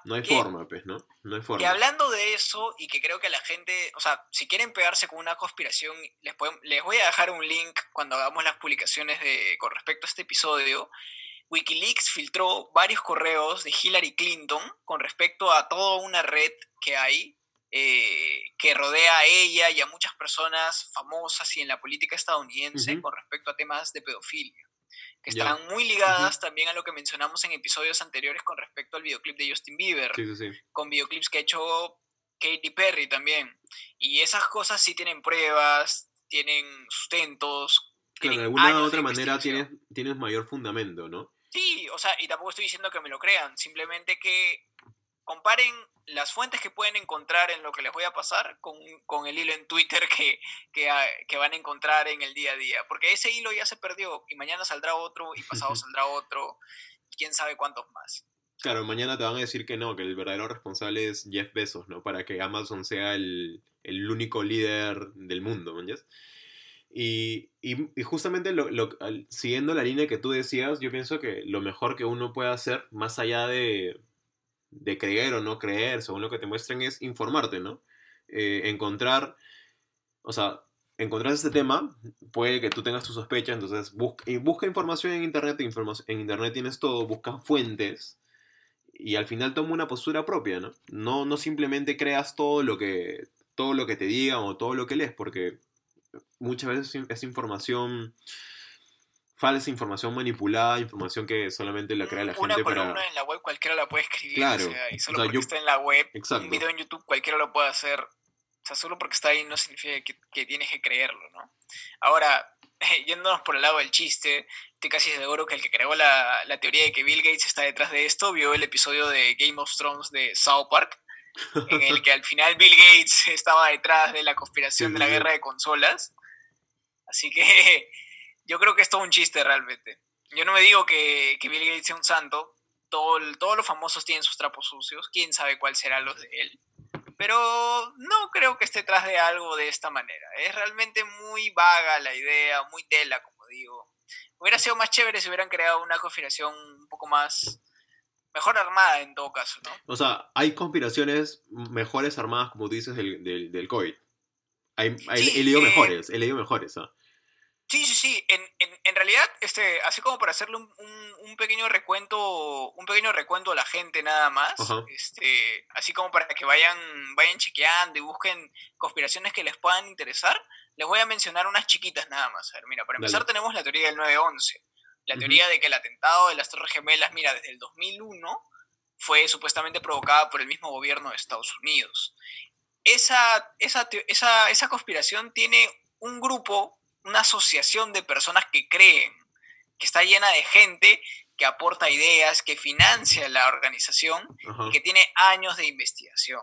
no hay forma, pues, ¿no? No hay forma. Y hablando de eso, y que creo que la gente, o sea, si quieren pegarse con una conspiración, les, les voy a dejar un link cuando hagamos las publicaciones de, con respecto a este episodio. Wikileaks filtró varios correos de Hillary Clinton con respecto a toda una red que hay eh, que rodea a ella y a muchas personas famosas y en la política estadounidense con respecto a temas de pedofilia que están muy ligadas también a lo que mencionamos en episodios anteriores con respecto al videoclip de Justin Bieber, con videoclips que ha hecho Katy Perry también. Y esas cosas sí tienen pruebas, tienen sustentos. Claro, de alguna u otra manera tienes, tienes mayor fundamento, ¿no? Sí, o sea, y tampoco estoy diciendo que me lo crean, simplemente que comparen las fuentes que pueden encontrar en lo que les voy a pasar con, con el hilo en Twitter que, ah, que, van a encontrar en el día a día. Porque ese hilo ya se perdió y mañana saldrá otro y pasado saldrá otro y quién sabe cuántos más. Claro, mañana te van a decir que no, que el verdadero responsable es Jeff Bezos, ¿no? Para que Amazon sea el, el único líder del mundo, ¿me y, y, y, justamente lo, lo, siguiendo la línea que tú decías, yo pienso que lo mejor que uno puede hacer, más allá de, de creer o no creer, según lo que te muestren, es informarte, ¿no? Eh, encontrar, o sea, encontrar este tema, puede que tú tengas tus sospechas, entonces busca, busca información en Internet, en Internet tienes todo, busca fuentes y al final toma una postura propia, ¿no? No, no simplemente creas todo lo, que, todo lo que te digan o todo lo que lees, porque muchas veces es información falsa información manipulada, información que solamente la crea la gente Una columna en la web cualquiera la puede escribir, claro. o sea, y solo porque está en la web, un video en YouTube cualquiera lo puede hacer, o sea, solo porque está ahí no significa que, tienes que creerlo, ¿no? Ahora, yéndonos por el lado del chiste, estoy casi seguro que el que creó la, la, teoría de que Bill Gates está detrás de esto vio el episodio de Game of Thrones de South Park, en el que al final Bill Gates estaba detrás de la conspiración de la guerra de consolas. Así que yo creo que es todo un chiste realmente. Yo no me digo que, que Bill Gates sea un santo, todo, todos los famosos tienen sus trapos sucios, quién sabe cuál será los de él. Pero no creo que esté detrás de algo de esta manera. Es realmente muy vaga la idea, muy tela, como digo. Hubiera sido más chévere si hubieran creado una conspiración un poco más mejor armada en todo caso, ¿no? O sea, hay conspiraciones mejores armadas, como dices, del, del, del COVID. Hay, he leído eh, mejores, he leído mejores. ¿ah? Sí, sí, sí. En, en, en, realidad, este, así como para hacerle un, un, pequeño recuento, un pequeño recuento a la gente nada más, este, así como para que vayan, vayan chequeando y busquen conspiraciones que les puedan interesar, les voy a mencionar unas chiquitas nada más. A ver, mira, para empezar tenemos la teoría del 9-11. La teoría de que el atentado de las Torres Gemelas, mira, desde el 2001 fue supuestamente provocada por el mismo gobierno de Estados Unidos. Esa, esa, esa, esa conspiración tiene un grupo una asociación de personas que creen, que está llena de gente que aporta ideas, que financia la organización y que tiene años de investigación.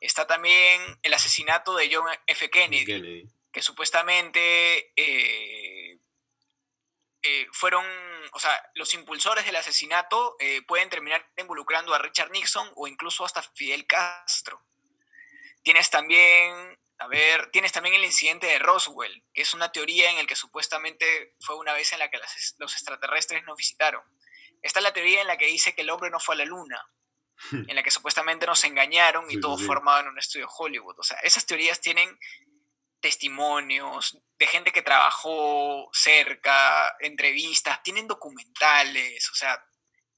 Está también el asesinato de John F. Kennedy, que supuestamente eh, eh, fueron, o sea, los impulsores del asesinato eh, pueden terminar involucrando a Richard Nixon o incluso hasta Fidel Castro. Tienes también a ver, tienes también el incidente de Roswell, que es una teoría en la que supuestamente fue una vez en la que los extraterrestres nos visitaron. Está la teoría en la que dice que el hombre no fue a la luna, en la que supuestamente nos engañaron y todo formado en un estudio Hollywood. O sea, esas teorías tienen testimonios de gente que trabajó cerca, entrevistas, tienen documentales, o sea,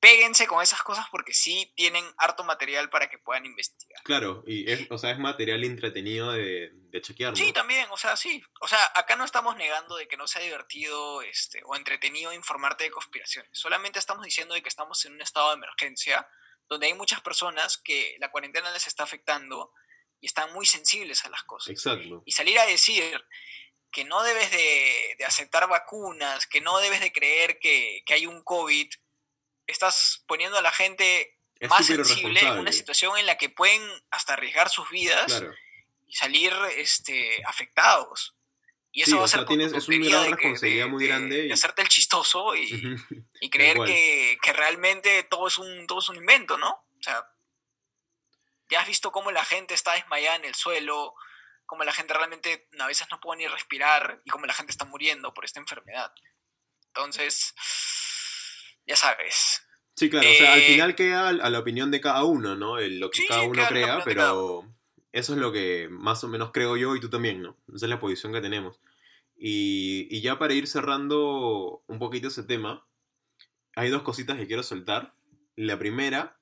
péguense con esas cosas porque sí tienen harto material para que puedan investigar. Claro, y es, o sea, es material entretenido de, de chequear. Sí, también, o sea, sí. O sea, acá no estamos negando de que no sea divertido este, o entretenido informarte de conspiraciones. Solamente estamos diciendo de que estamos en un estado de emergencia donde hay muchas personas que la cuarentena les está afectando y están muy sensibles a las cosas. Exacto. Y salir a decir que no debes de, de aceptar vacunas, que no debes de creer que, que hay un COVID estás poniendo a la gente más sensible en una situación en la que pueden hasta arriesgar sus vidas y salir este, afectados. Y eso va a ser es una gran responsabilidad muy grande. Y... hacerte el chistoso y, y creer que, que, realmente todo es, un, todo es un invento, ¿no? O sea, ya has visto cómo la gente está desmayada en el suelo, cómo la gente realmente a veces no puede ni respirar y cómo la gente está muriendo por esta enfermedad. Entonces, ya sabes. Sí, claro, o sea, al eh, final queda a la opinión de cada uno, ¿no? lo que cada uno crea, pero eso es lo que más o menos creo yo y tú también, ¿no? Esa es la posición que tenemos. Y, y ya para ir cerrando un poquito ese tema, hay dos cositas que quiero soltar. La primera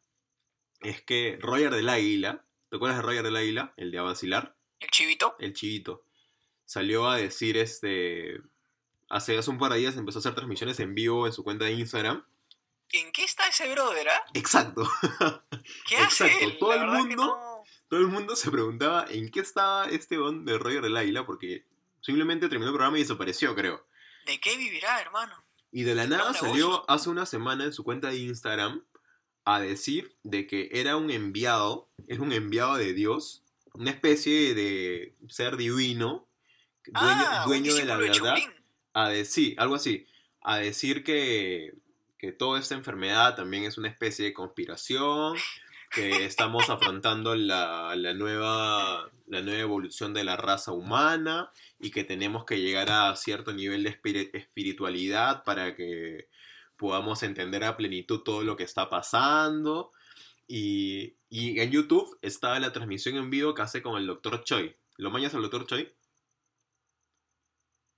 es que Roger del Águila, ¿te acuerdas de Roger del Águila? El de Avacilar. ¿El chivito? El chivito. Salió a decir este. Hace, hace un par de días empezó a hacer transmisiones en vivo en su cuenta de Instagram ¿En qué está ese brother, ah? Exacto. ¿Qué hace Exacto. Todo el mundo, todo el mundo se preguntaba en qué estaba este don de Roger del Águila porque simplemente terminó el programa y desapareció, creo. ¿De qué vivirá, hermano? Y de la nada salió hace una semana en su cuenta de Instagram a decir de que era un enviado, es un enviado de Dios, una especie de ser divino, dueño, ah, de la verdad, a decir, algo así, a decir que que toda esta enfermedad también es una especie de conspiración, que estamos afrontando la, nueva, la nueva evolución de la raza humana y que tenemos que llegar a cierto nivel de espiritualidad para que podamos entender a plenitud todo lo que está pasando. Y, y en YouTube estaba la transmisión en vivo que hace con el Dr. Choi. ¿Lo mañas al Dr. Choi?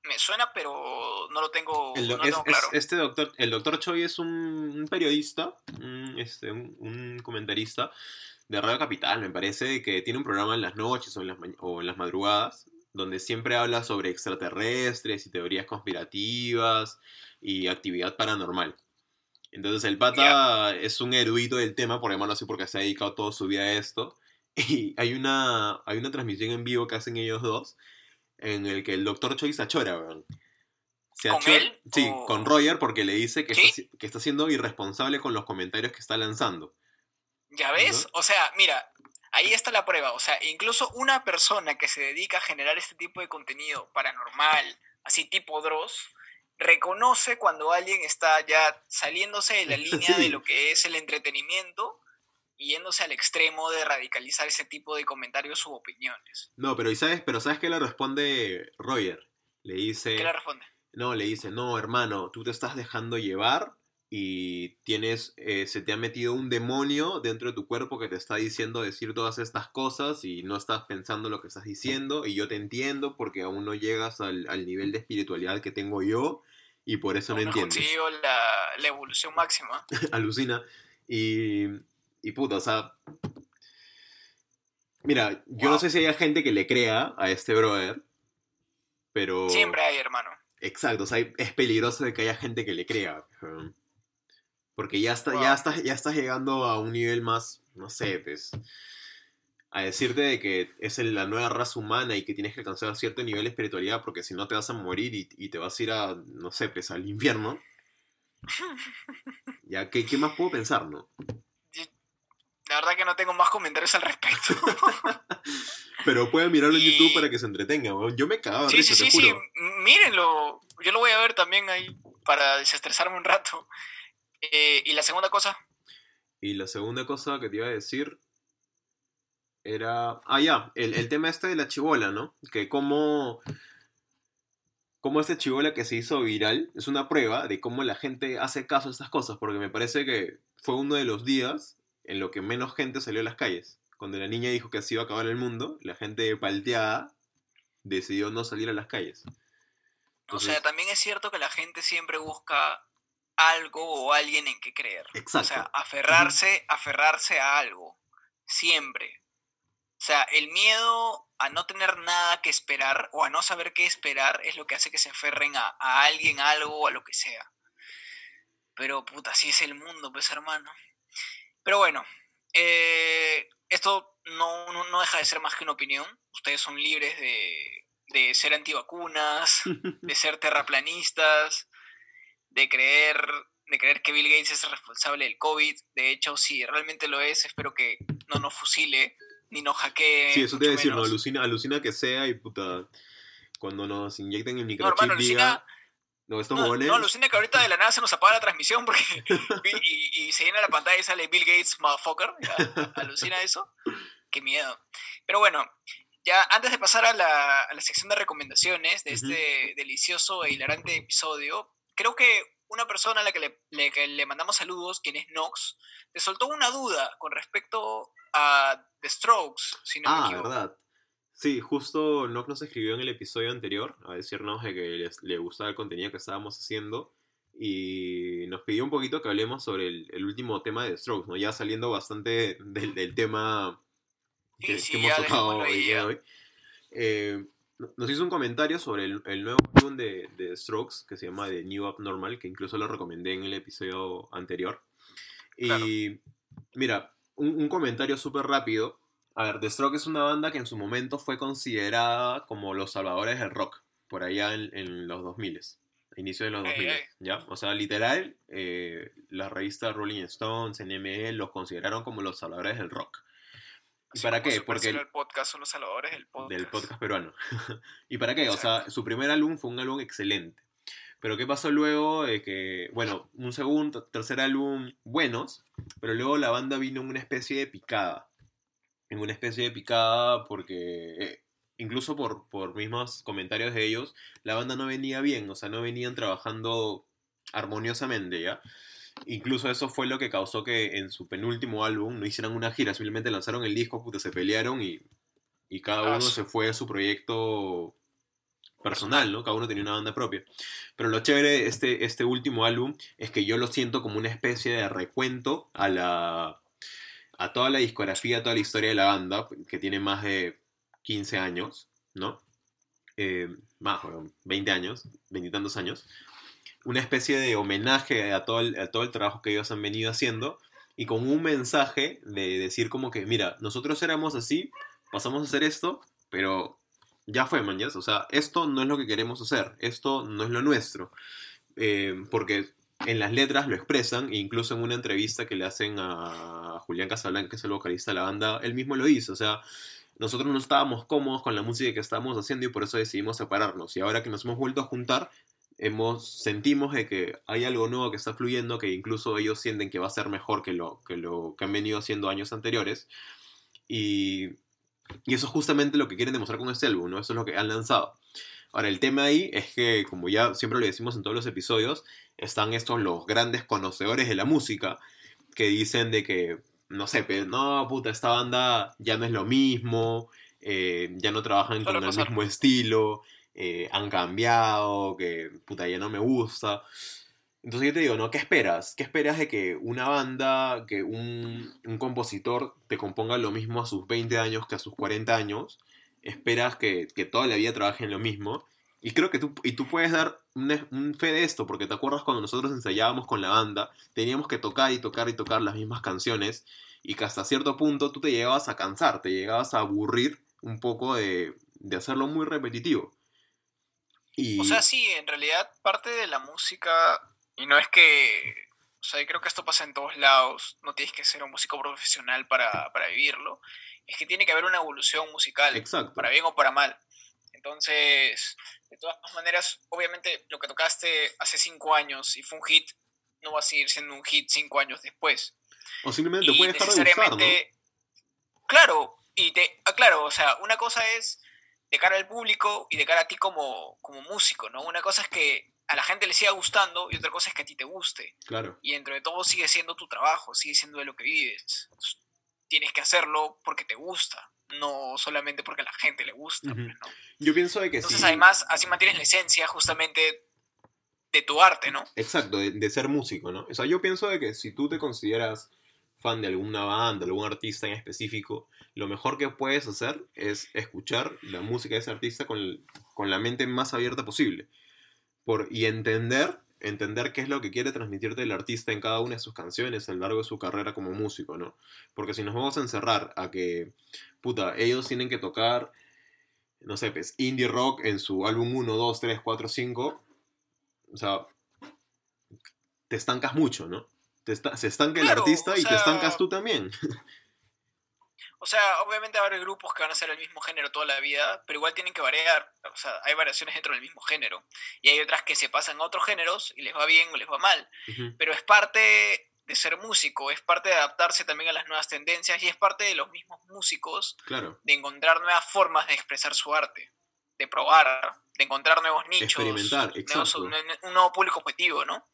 Me suena, pero no lo tengo, claro. este doctor, el doctor Choi es un, periodista, un, este, un, comentarista de Radio Capital, me parece, que tiene un programa en las noches o en las, o en las madrugadas, donde siempre habla sobre extraterrestres y teorías conspirativas y actividad paranormal. Entonces el pata es un erudito del tema, por llamarlo así, porque se ha dedicado toda su vida a esto. Y hay una, hay una transmisión en vivo que hacen ellos dos, en el que el doctor Choi se achora, ¿Con él? Sí, con Roger, porque le dice que, está, que está siendo irresponsable con los comentarios que está lanzando. ¿Ya ves? O sea, mira, ahí está la prueba. O sea, incluso una persona que se dedica a generar este tipo de contenido paranormal, así tipo Dross, reconoce cuando alguien está ya saliéndose de la línea de lo que es el entretenimiento yéndose al extremo de radicalizar ese tipo de comentarios u opiniones. No, pero ¿sabes? Pero ¿sabes qué le responde Roger? Le dice... ¿Qué le responde? No, le dice, no, hermano, tú te estás dejando llevar y tienes, eh, se te ha metido un demonio dentro de tu cuerpo que te está diciendo decir todas estas cosas y no estás pensando lo que estás diciendo y yo te entiendo porque aún no llegas al, nivel de espiritualidad que tengo yo y por eso no, no entiendes. la, la evolución máxima. Alucina. Y, y puta, o sea... Mira, yo no sé si hay gente que le crea a este brother, pero... Siempre hay, hermano. Exacto, o sea, es peligroso de que haya gente que le crea. Porque ya está, ya está, ya estás llegando a un nivel más, no sé, pues. A decirte de que es la nueva raza humana y que tienes que alcanzar cierto nivel de espiritualidad porque si no te vas a morir y, te vas a ir a, no sé, pues al infierno. Ya, ¿qué, ¿qué, más puedo pensar, no? La verdad que no tengo más comentarios al respecto. Pero pueden mirarlo en YouTube para que se entretenga, Yo me cagaba Sí, sí, sí, sí. Mírenlo. Yo lo voy a ver también ahí para desestresarme un rato. Eh, ¿Y la segunda cosa? Y la segunda cosa que te iba a decir era. Ah, ya, el, tema este de la chivola, ¿no? Que como. Como este chivola que se hizo viral es una prueba de cómo la gente hace caso a estas cosas, porque me parece que fue uno de los días en lo que menos gente salió a las calles. Cuando la niña dijo que así iba a acabar el mundo, la gente palteada decidió no salir a las calles. o sea, también es cierto que la gente siempre busca algo o alguien en que creer. Exacto. O sea, aferrarse, aferrarse a algo. Siempre. O sea, el miedo a no tener nada que esperar o a no saber qué esperar es lo que hace que se aferren a, alguien, a algo o a lo que sea. Pero puta, así es el mundo, pues hermano. Pero bueno, eh, esto no, no, deja de ser más que una opinión. Ustedes son libres de, de ser antivacunas, de ser terraplanistas, de creer, de creer que Bill Gates es el responsable del COVID. De hecho, si realmente lo es, espero que no nos fusile ni nos hackee. Sí, eso te decir, no, alucina, alucina que sea y puta, cuando nos inyecten el microchip no, diga... No, no, alucina que ahorita de la nada se nos apaga la transmisión porque y, y, se llena la pantalla y sale Bill Gates, motherfucker. Alucina eso. Qué miedo. Pero bueno, ya antes de pasar a la, a la sección de recomendaciones de este delicioso e hilarante episodio, creo que una persona a la que le, le, mandamos saludos, quien es Nox, le soltó una duda con respecto a The Strokes, si no ah, me equivoco. verdad. Sí, justo Nox nos escribió en el episodio anterior a decirnos que le gustaba el contenido que estábamos haciendo y nos pidió un poquito que hablemos sobre el, último tema de Strokes, ¿no? Ya saliendo bastante del, tema que, hemos tocado hoy. Eh, nos hizo un comentario sobre el, nuevo álbum de, de, Strokes que se llama The New Abnormal, que incluso lo recomendé en el episodio anterior. Y mira, un, comentario súper rápido. A ver, The Strokes es una banda que en su momento fue considerada como los salvadores del rock, por allá en, los 2000, a inicio de los 2000, ¿ya? O sea, literal, eh, la revista Rolling Stones, NME, los consideraron como los salvadores del rock. ¿Y para qué? Porque el, podcast son los salvadores del podcast. Del podcast peruano. ¿Y para qué? O sea, su primer álbum fue un álbum excelente. Pero ¿qué pasó luego? de que, bueno, un segundo, tercer álbum buenos, pero luego la banda vino en una especie de picada. En una especie de picada porque, eh, incluso por, por mismos comentarios de ellos, la banda no venía bien, o sea, no venían trabajando armoniosamente, ¿ya? Incluso eso fue lo que causó que en su penúltimo álbum no hicieran una gira, simplemente lanzaron el disco, puta, se pelearon y, y cada uno se fue a su proyecto personal, ¿no? Cada uno tenía una banda propia. Pero lo chévere de este, este último álbum es que yo lo siento como una especie de recuento a la a toda la discografía, a toda la historia de la banda, que tiene más de 15 años, ¿no? Eh, más, 20 años, 20 tantos años una especie de homenaje a todo, el, todo el trabajo que ellos han venido haciendo y con un mensaje de decir como que, mira, nosotros éramos así, pasamos a hacer esto, pero ya fue, mañana. O sea, esto no es lo que queremos hacer, esto no es lo nuestro. Eh, porque en las letras lo expresan, e incluso en una entrevista que le hacen a Julián Casablanca, que es el vocalista de la banda, él mismo lo hizo. O sea, nosotros no estábamos cómodos con la música que estábamos haciendo y por eso decidimos separarnos. Y ahora que nos hemos vuelto a juntar, hemos, sentimos de que hay algo nuevo que está fluyendo, que incluso ellos sienten que va a ser mejor que lo que, lo, que han venido haciendo años anteriores. Y, y eso es justamente lo que quieren demostrar con este álbum, ¿no? Eso es lo que han lanzado. Ahora, el tema ahí es que, como ya siempre lo decimos en todos los episodios, están estos los grandes conocedores de la música que dicen de que, no sé, pero no, puta, esta banda ya no es lo mismo, eh, ya no trabajan con el mismo estilo, eh, han cambiado, que puta, ya no me gusta. Entonces yo te digo, ¿no? ¿Qué esperas? ¿Qué esperas de que una banda, que un, un compositor te componga lo mismo a sus 20 años que a sus 40 años? Esperas que, que, toda la vida trabajen lo mismo. Y creo que tú, y tú puedes dar un, fe de esto, porque te acuerdas cuando nosotros ensayábamos con la banda, teníamos que tocar y tocar y tocar las mismas canciones, y que hasta cierto punto tú te llegabas a cansar, te llegabas a aburrir un poco de, de hacerlo muy repetitivo. Y... O sea, sí, en realidad parte de la música, y no es que, o sea, creo que esto pasa en todos lados, no tienes que ser un músico profesional para, para vivirlo, es que tiene que haber una evolución musical, Exacto. para bien o para mal. Entonces, de todas maneras, obviamente lo que tocaste hace cinco años y fue un hit, no va a seguir siendo un hit cinco años después. O simplemente puede dejar de ¿no? Claro, y te, ah, claro, o sea, una cosa es de cara al público y de cara a ti como, como músico, ¿no? Una cosa es que a la gente le siga gustando y otra cosa es que a ti te guste. Claro. Y dentro de todo sigue siendo tu trabajo, sigue siendo de lo que vives tienes que hacerlo porque te gusta, no solamente porque a la gente le gusta. Pues, Yo pienso de que Entonces, además, así mantienes la esencia justamente de tu arte, ¿no? Exacto, de, ser músico, ¿no? O sea, yo pienso de que si tú te consideras fan de alguna banda, algún artista en específico, lo mejor que puedes hacer es escuchar la música de ese artista con, con la mente más abierta posible. Por, y entender entender qué es lo que quiere transmitirte el artista en cada una de sus canciones a lo largo de su carrera como músico, ¿no? Porque si nos vamos a encerrar a que, puta, ellos tienen que tocar, no sé, pues, indie rock en su álbum 1, 2, 3, 4, 5, o sea, te estancas mucho, ¿no? Te se estanca el artista y te estancas tú también. O sea, obviamente va a haber grupos que van a ser el mismo género toda la vida, pero igual tienen que variar. O sea, hay variaciones dentro del mismo género. Y hay otras que se pasan a otros géneros y les va bien o les va mal. Pero es parte de ser músico, es parte de adaptarse también a las nuevas tendencias y es parte de los mismos músicos de encontrar nuevas formas de expresar su arte, de probar, de encontrar nuevos nichos, Experimentar, un, nuevo público objetivo, ¿no?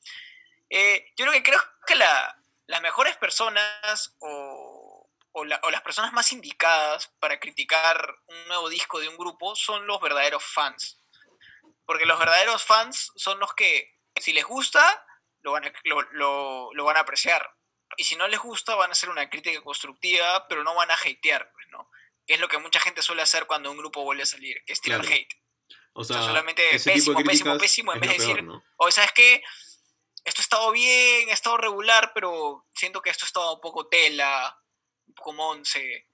Eh, yo creo que creo que la, las mejores personas o o, las personas más indicadas para criticar un nuevo disco de un grupo son los verdaderos fans. Porque los verdaderos fans son los que, si les gusta, lo van a, lo, van a apreciar. Y si no les gusta, van a hacer una crítica constructiva, pero no van a hatear, pues, ¿no? Que es lo que mucha gente suele hacer cuando un grupo vuelve a salir, que es tirar hate. O sea, solamente pésimo, pésimo, pésimo, en vez de decir, o ¿sabes qué? Esto ha estado bien, ha estado regular, pero siento que esto ha estado un poco tela, como 11.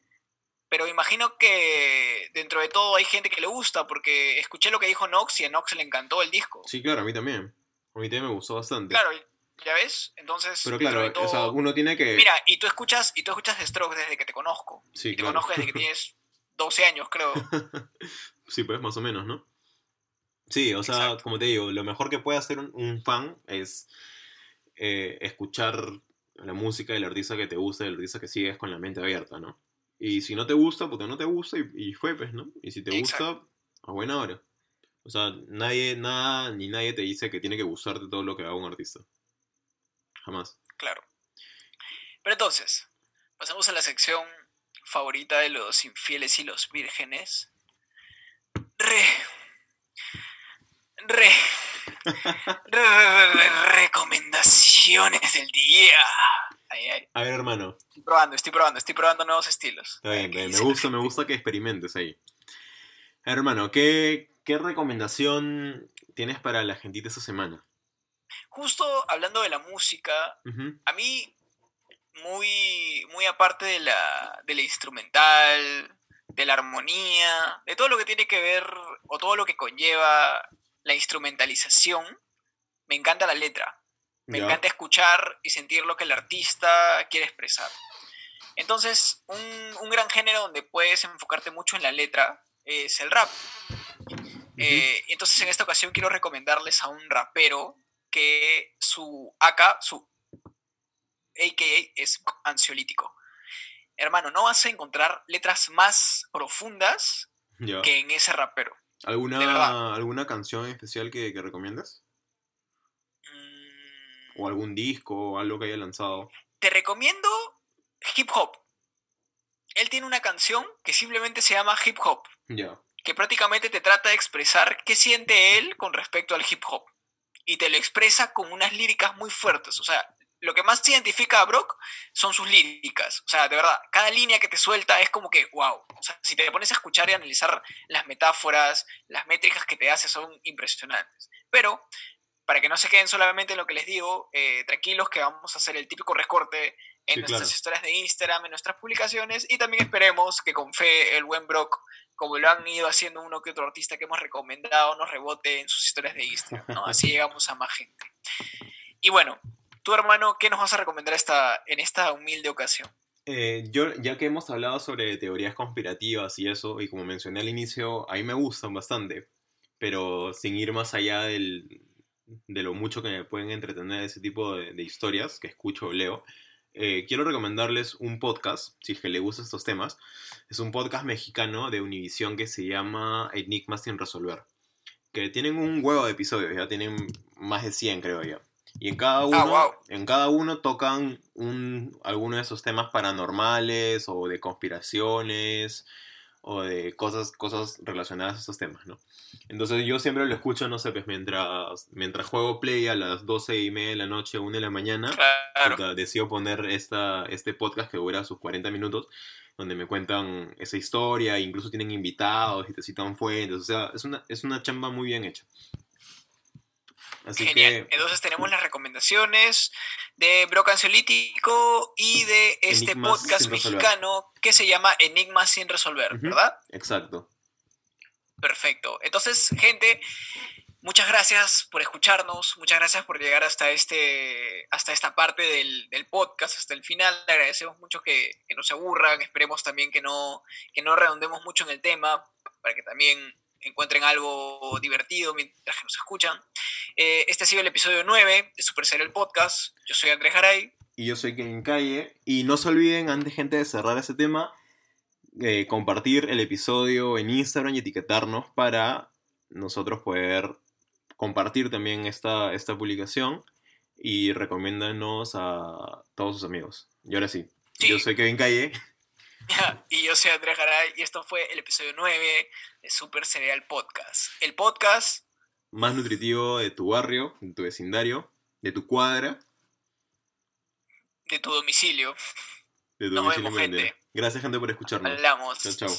Pero imagino que dentro de todo hay gente que le gusta, porque escuché lo que dijo Nox y a Nox le encantó el disco. Sí, claro, a mí también. A mí también me gustó bastante. Claro, ya ves, entonces... Pero claro, o sea, uno tiene que... Mira, y tú escuchas, y tú escuchas Stroke desde que te conozco. Sí, y te conozco desde que tienes 12 años, creo. sí, pues más o menos, ¿no? Sí, o sea, como te digo, lo mejor que puede hacer un, fan es eh, escuchar la música del artista que te gusta, del artista que sigues con la mente abierta, ¿no? Y si no te gusta, porque no te gusta y, fue, pues, ¿no? Y si te gusta, a buena hora. O sea, nadie, nada, ni nadie te dice que tiene que gustarte todo lo que haga un artista. Jamás. Claro. Pero entonces, pasamos a la sección favorita de los infieles y los vírgenes. Re. Re. Recomendaciones del día. A ver, hermano. Estoy probando, estoy probando, estoy probando nuevos estilos. Está bien, me gusta, me gusta que experimentes ahí. Hermano, ¿qué, ¿qué recomendación tienes para la gentita esta semana? Justo hablando de la música, a mí, muy, muy aparte de la, de la instrumental, de la armonía, de todo lo que tiene que ver o todo lo que conlleva la instrumentalización, me encanta la letra. Me encanta escuchar y sentir lo que el artista quiere expresar. Entonces, un, gran género donde puedes enfocarte mucho en la letra es el rap. Eh, entonces, en esta ocasión quiero recomendarles a un rapero que su AK, su AKA es ansiolítico. Hermano, no vas a encontrar letras más profundas que en ese rapero. ¿Alguna, ¿alguna canción especial que, que recomiendas? Mm. ¿O algún disco o algo que haya lanzado? Te recomiendo hip hop. Él tiene una canción que simplemente se llama hip hop. Ya. Que prácticamente te trata de expresar qué siente él con respecto al hip hop. Y te lo expresa con unas líricas muy fuertes. O sea, lo que más identifica a Brock son sus líricas. O sea, de verdad, cada línea que te suelta es como que, wow. O sea, si te pones a escuchar y analizar las metáforas, las métricas que te hace son impresionantes. Pero, para que no se queden solamente en lo que les digo, eh, tranquilos que vamos a hacer el típico recorte en nuestras historias de Instagram, en nuestras publicaciones, y también esperemos que con fe el buen Brock, como lo han ido haciendo uno que otro artista que hemos recomendado, nos rebote en sus historias de Instagram, ¿no? Así llegamos a más gente. Y bueno, tú hermano, ¿qué nos vas a recomendar esta, en esta humilde ocasión? Eh, yo, ya que hemos hablado sobre teorías conspirativas y eso, y como mencioné al inicio, a mí me gustan bastante, pero sin ir más allá del, de lo mucho que me pueden entretener ese tipo de, historias que escucho o leo, eh, quiero recomendarles un podcast, si es que les gustan estos temas. Es un podcast mexicano de Univision que se llama Enigmas sin resolver. Que tienen un huevo de episodios, ya tienen más de 100 creo ya. Y en cada ah, uno, en cada uno tocan un, alguno de esos temas paranormales o de conspiraciones o de cosas, cosas relacionadas a estos temas, ¿no? Entonces yo siempre lo escucho, no sé, pues mientras, mientras juego Play a las 12 y media de la noche, 1 de la mañana, decido poner esta, este podcast que dura sus 40 minutos, donde me cuentan esa historia, incluso tienen invitados y te citan fuentes, o sea, es una, es una chamba muy bien hecha. Genial. Entonces tenemos las recomendaciones de Brocancelítico y de este podcast mexicano que se llama Enigmas sin resolver, ¿verdad? Exacto. Perfecto. Entonces, gente, muchas gracias por escucharnos, muchas gracias por llegar hasta, este, hasta esta parte del, podcast, hasta el final. Le agradecemos mucho que, no se aburran, esperemos también que no, que no redondemos mucho en el tema, para que también encuentren algo divertido mientras que nos escuchan. Eh, este ha sido el episodio 9 de Super el Podcast. Yo soy Andrés Garay. Y yo soy Ken Calle. Y no se olviden, antes gente de cerrar ese tema, eh, compartir el episodio en Instagram y etiquetarnos para nosotros poder compartir también esta, esta publicación y recomiéndanos a todos sus amigos. Y ahora sí, yo soy Kevin Calle. y yo soy Andrés Garay y esto fue el episodio 9 de Super Cereal Podcast. El podcast más nutritivo de tu barrio, de tu vecindario, de tu cuadra. De tu domicilio. De tu domicilio. Gracias gente por escucharnos. Hablamos. Chao, chao.